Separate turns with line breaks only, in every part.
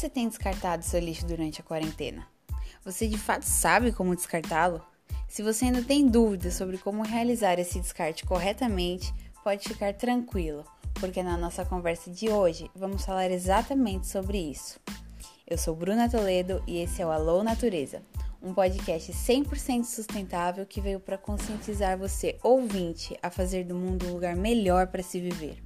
você tem descartado seu lixo durante a quarentena? Você de fato sabe como descartá-lo? Se você ainda tem dúvidas sobre como realizar esse descarte corretamente, pode ficar tranquilo, porque na nossa conversa de hoje vamos falar exatamente sobre isso. Eu sou Bruna Toledo e esse é o Alô Natureza, um podcast 100% sustentável que veio para conscientizar você, ouvinte, a fazer do mundo um lugar melhor para se viver.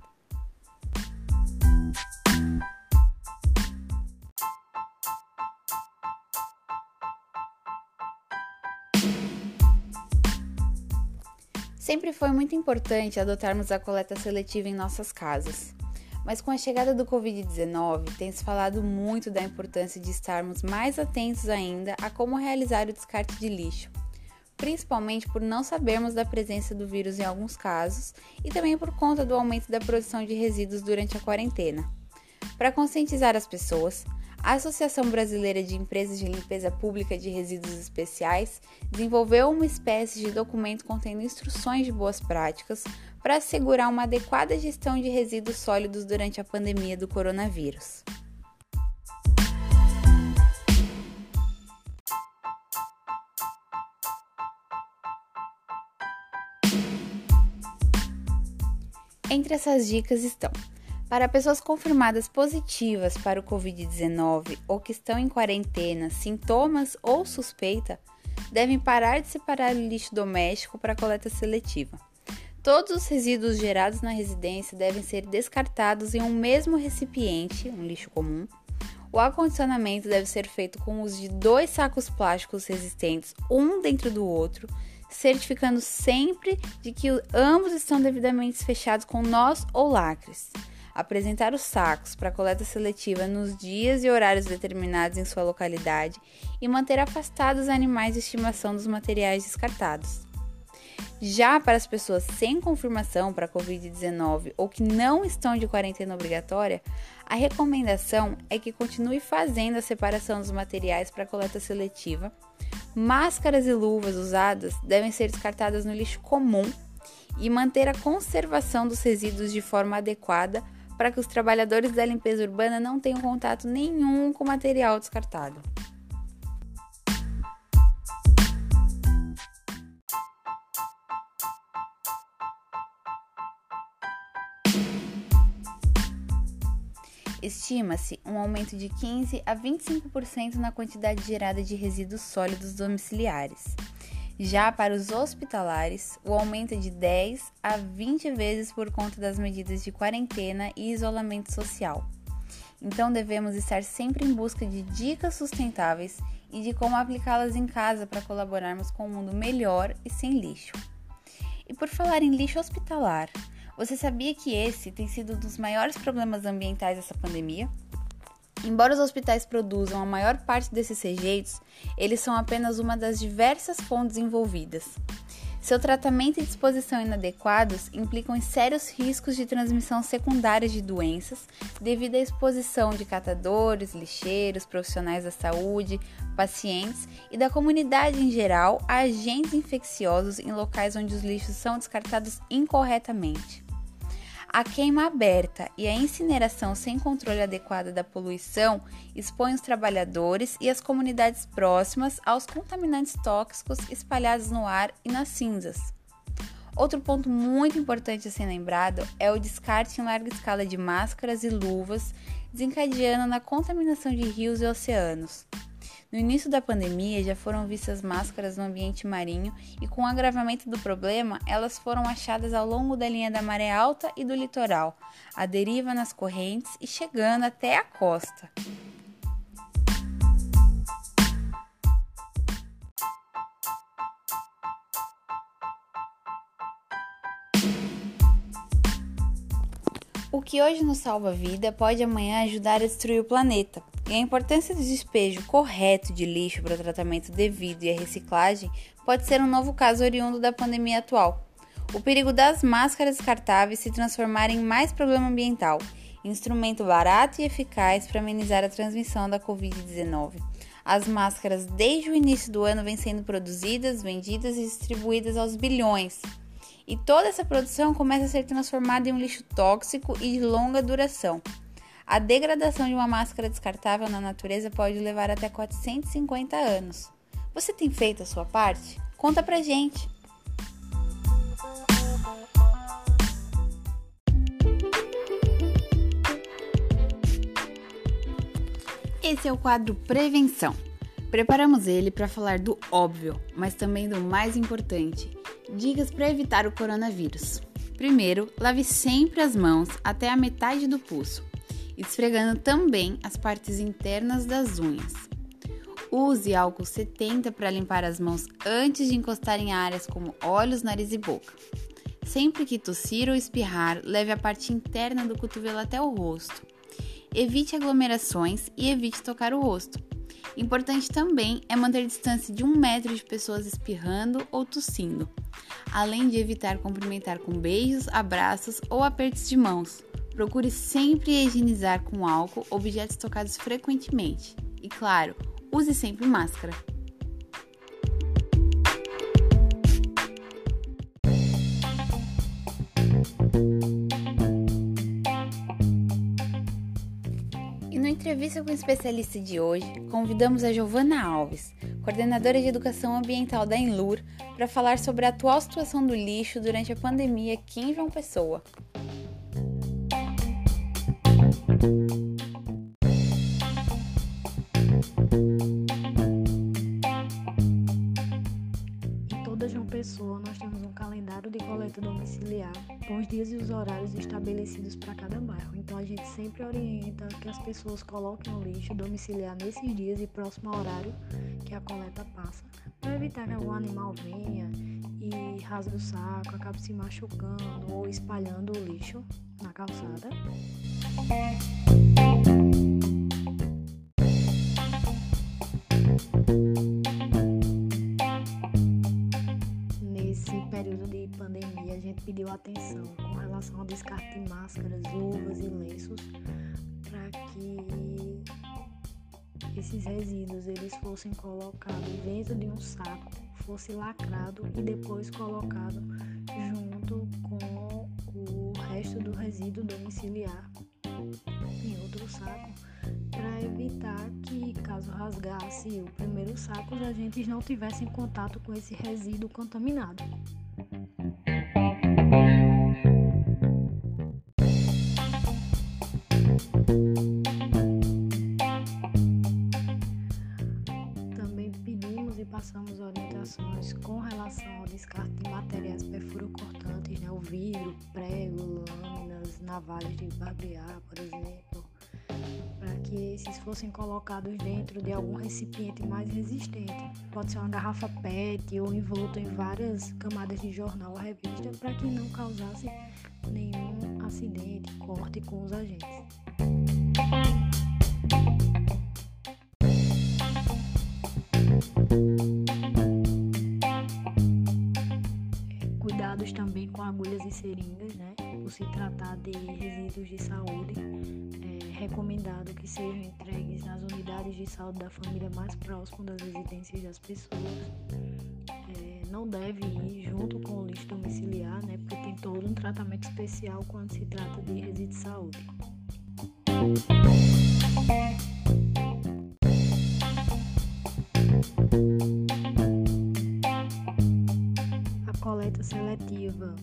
Sempre foi muito importante adotarmos a coleta seletiva em nossas casas. Mas com a chegada do Covid-19, tem se falado muito da importância de estarmos mais atentos ainda a como realizar o descarte de lixo, principalmente por não sabermos da presença do vírus em alguns casos e também por conta do aumento da produção de resíduos durante a quarentena. Para conscientizar as pessoas, a Associação Brasileira de Empresas de Limpeza Pública de Resíduos Especiais desenvolveu uma espécie de documento contendo instruções de boas práticas para assegurar uma adequada gestão de resíduos sólidos durante a pandemia do coronavírus. Entre essas dicas estão para pessoas confirmadas positivas para o Covid-19 ou que estão em quarentena, sintomas ou suspeita, devem parar de separar o lixo doméstico para coleta seletiva. Todos os resíduos gerados na residência devem ser descartados em um mesmo recipiente, um lixo comum. O acondicionamento deve ser feito com o uso de dois sacos plásticos resistentes, um dentro do outro, certificando sempre de que ambos estão devidamente fechados com nós ou lacres apresentar os sacos para coleta seletiva nos dias e horários determinados em sua localidade e manter afastados os animais de estimação dos materiais descartados. Já para as pessoas sem confirmação para a Covid-19 ou que não estão de quarentena obrigatória, a recomendação é que continue fazendo a separação dos materiais para coleta seletiva. Máscaras e luvas usadas devem ser descartadas no lixo comum e manter a conservação dos resíduos de forma adequada para que os trabalhadores da limpeza urbana não tenham contato nenhum com material descartado. Estima-se um aumento de 15 a 25% na quantidade gerada de resíduos sólidos domiciliares. Já para os hospitalares, o aumento é de 10 a 20 vezes por conta das medidas de quarentena e isolamento social. Então devemos estar sempre em busca de dicas sustentáveis e de como aplicá-las em casa para colaborarmos com um mundo melhor e sem lixo. E por falar em lixo hospitalar, você sabia que esse tem sido um dos maiores problemas ambientais dessa pandemia? Embora os hospitais produzam a maior parte desses rejeitos, eles são apenas uma das diversas fontes envolvidas. Seu tratamento e disposição inadequados implicam em sérios riscos de transmissão secundária de doenças devido à exposição de catadores, lixeiros, profissionais da saúde, pacientes e da comunidade em geral a agentes infecciosos em locais onde os lixos são descartados incorretamente. A queima aberta e a incineração sem controle adequado da poluição expõem os trabalhadores e as comunidades próximas aos contaminantes tóxicos espalhados no ar e nas cinzas. Outro ponto muito importante a ser lembrado é o descarte em larga escala de máscaras e luvas, desencadeando na contaminação de rios e oceanos. No início da pandemia, já foram vistas máscaras no ambiente marinho e, com o agravamento do problema, elas foram achadas ao longo da linha da maré alta e do litoral, à deriva nas correntes e chegando até a costa. O que hoje nos salva a vida pode amanhã ajudar a destruir o planeta. E a importância do despejo correto de lixo para o tratamento devido e a reciclagem pode ser um novo caso oriundo da pandemia atual. O perigo das máscaras descartáveis se transformarem em mais problema ambiental, instrumento barato e eficaz para amenizar a transmissão da Covid-19. As máscaras, desde o início do ano, vêm sendo produzidas, vendidas e distribuídas aos bilhões. E toda essa produção começa a ser transformada em um lixo tóxico e de longa duração. A degradação de uma máscara descartável na natureza pode levar até 450 anos. Você tem feito a sua parte? Conta pra gente! Esse é o quadro Prevenção. Preparamos ele para falar do óbvio, mas também do mais importante: dicas para evitar o coronavírus. Primeiro, lave sempre as mãos até a metade do pulso, esfregando também as partes internas das unhas. Use álcool 70 para limpar as mãos antes de encostar em áreas como olhos, nariz e boca. Sempre que tossir ou espirrar, leve a parte interna do cotovelo até o rosto. Evite aglomerações e evite tocar o rosto. Importante também é manter distância de um metro de pessoas espirrando ou tossindo, além de evitar cumprimentar com beijos, abraços ou apertos de mãos. Procure sempre higienizar com álcool objetos tocados frequentemente. E claro, use sempre máscara. entrevista com o especialista de hoje, convidamos a Giovana Alves, coordenadora de educação ambiental da Enlur, para falar sobre a atual situação do lixo durante a pandemia aqui em João Pessoa.
Pessoa, nós temos um calendário de coleta domiciliar com os dias e os horários estabelecidos para cada bairro. Então a gente sempre orienta que as pessoas coloquem o lixo domiciliar nesses dias e próximo ao horário que a coleta passa, para evitar que algum animal venha e rasgue o saco, acabe se machucando ou espalhando o lixo na calçada. pediu atenção com relação ao descarte de máscaras, luvas e lenços para que esses resíduos eles fossem colocados dentro de um saco, fosse lacrado e depois colocado junto com o resto do resíduo domiciliar em outro saco para evitar que, caso rasgasse o primeiro saco, os agentes não tivessem contato com esse resíduo contaminado. Fossem colocados dentro de algum recipiente mais resistente. Pode ser uma garrafa PET ou envolto em várias camadas de jornal ou revista para que não causasse nenhum acidente, corte com os agentes. Cuidados também com agulhas e seringas, né? Se tratar de resíduos de saúde, é recomendado que sejam entregues nas unidades de saúde da família mais próxima das residências das pessoas. É, não deve ir junto com o lixo domiciliar, né? Porque tem todo um tratamento especial quando se trata de resíduos de saúde. A coleta seletiva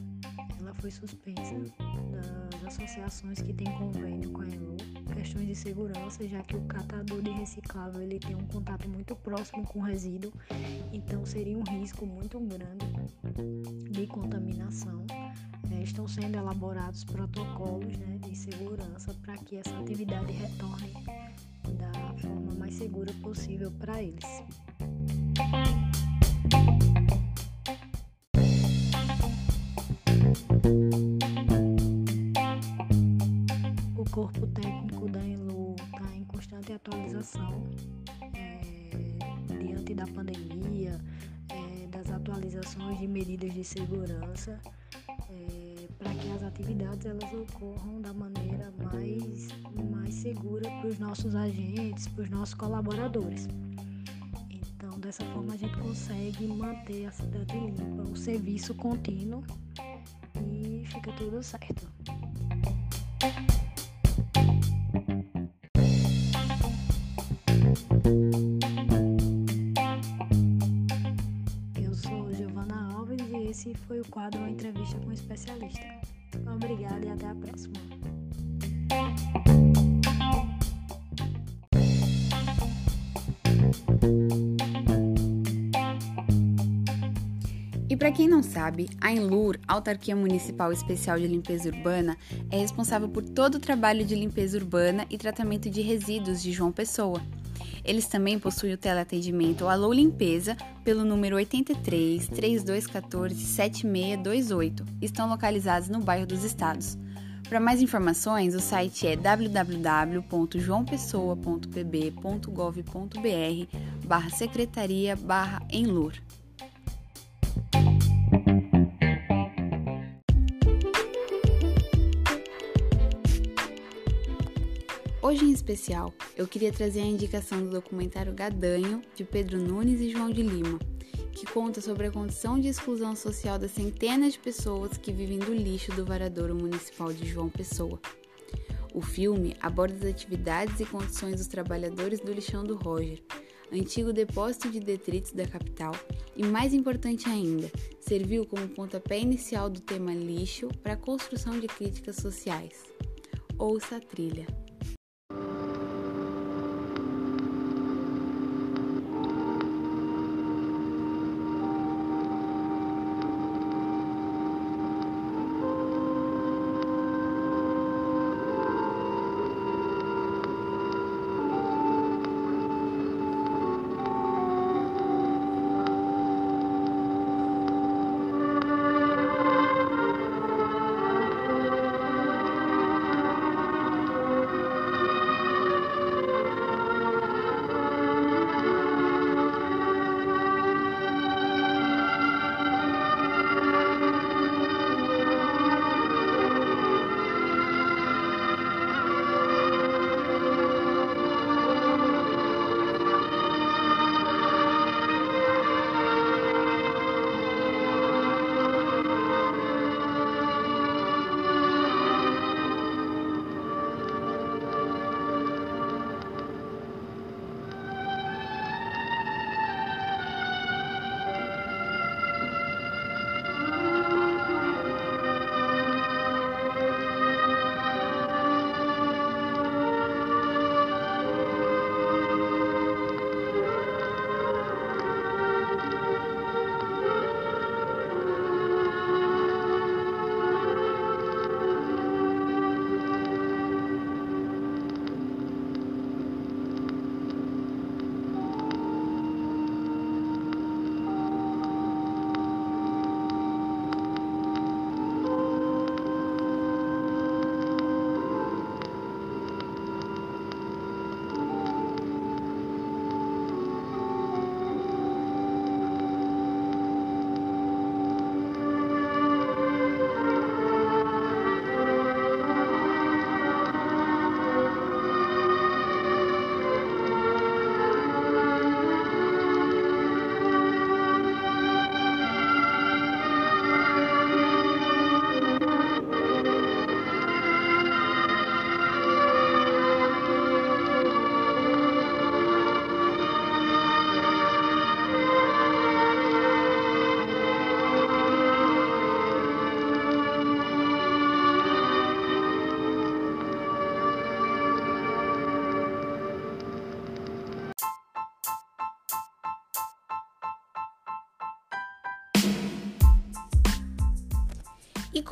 foi suspensa das associações que têm convênio com a ELU, questões de segurança, já que o catador de reciclável ele tem um contato muito próximo com o resíduo, então seria um risco muito grande de contaminação. É, estão sendo elaborados protocolos né, de segurança para que essa atividade retorne da forma mais segura possível para eles. Corpo técnico da ELU está em constante atualização é, diante da pandemia, é, das atualizações de medidas de segurança para que as atividades elas ocorram da maneira mais, mais segura para os nossos agentes, para os nossos colaboradores. Então, dessa forma, a gente consegue manter a cidade limpa, o serviço contínuo e fica tudo certo. Eu sou Giovana Alves e esse foi o quadro Entrevista com o Especialista. Obrigada e até a próxima.
E para quem não sabe, a Enlur, Autarquia Municipal Especial de Limpeza Urbana, é responsável por todo o trabalho de limpeza urbana e tratamento de resíduos de João Pessoa. Eles também possuem o teleatendimento Alô Limpeza pelo número 83 3214 7628. Estão localizados no bairro dos Estados. Para mais informações, o site é www.joaopessoa.pb.gov.br barra secretaria barra Enlur. Hoje em especial, eu queria trazer a indicação do documentário Gadanho, de Pedro Nunes e João de Lima, que conta sobre a condição de exclusão social das centenas de pessoas que vivem do lixo do varadouro municipal de João Pessoa. O filme aborda as atividades e condições dos trabalhadores do lixão do Roger, antigo depósito de detritos da capital, e mais importante ainda, serviu como pontapé inicial do tema lixo para a construção de críticas sociais. Ouça a trilha.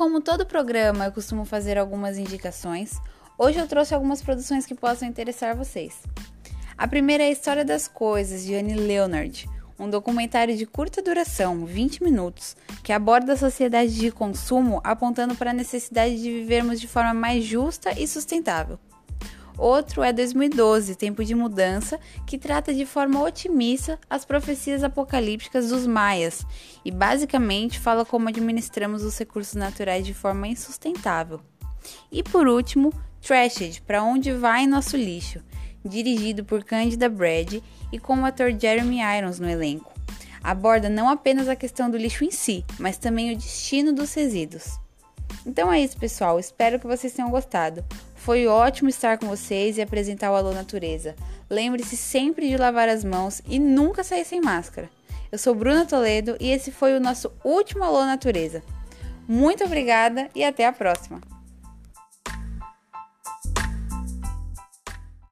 Como todo programa, eu costumo fazer algumas indicações. Hoje eu trouxe algumas produções que possam interessar vocês. A primeira é a História das Coisas, de Annie Leonard, um documentário de curta duração, 20 minutos, que aborda a sociedade de consumo apontando para a necessidade de vivermos de forma mais justa e sustentável. Outro é 2012, Tempo de Mudança, que trata de forma otimista as profecias apocalípticas dos maias e basicamente fala como administramos os recursos naturais de forma insustentável. E por último, Trashed, Para Onde Vai Nosso Lixo, dirigido por Candida Brad e com o ator Jeremy Irons no elenco. Aborda não apenas a questão do lixo em si, mas também o destino dos resíduos. Então é isso, pessoal. Espero que vocês tenham gostado. Foi ótimo estar com vocês e apresentar o Alô Natureza. Lembre-se sempre de lavar as mãos e nunca sair sem máscara. Eu sou Bruna Toledo e esse foi o nosso último Alô Natureza. Muito obrigada e até a próxima!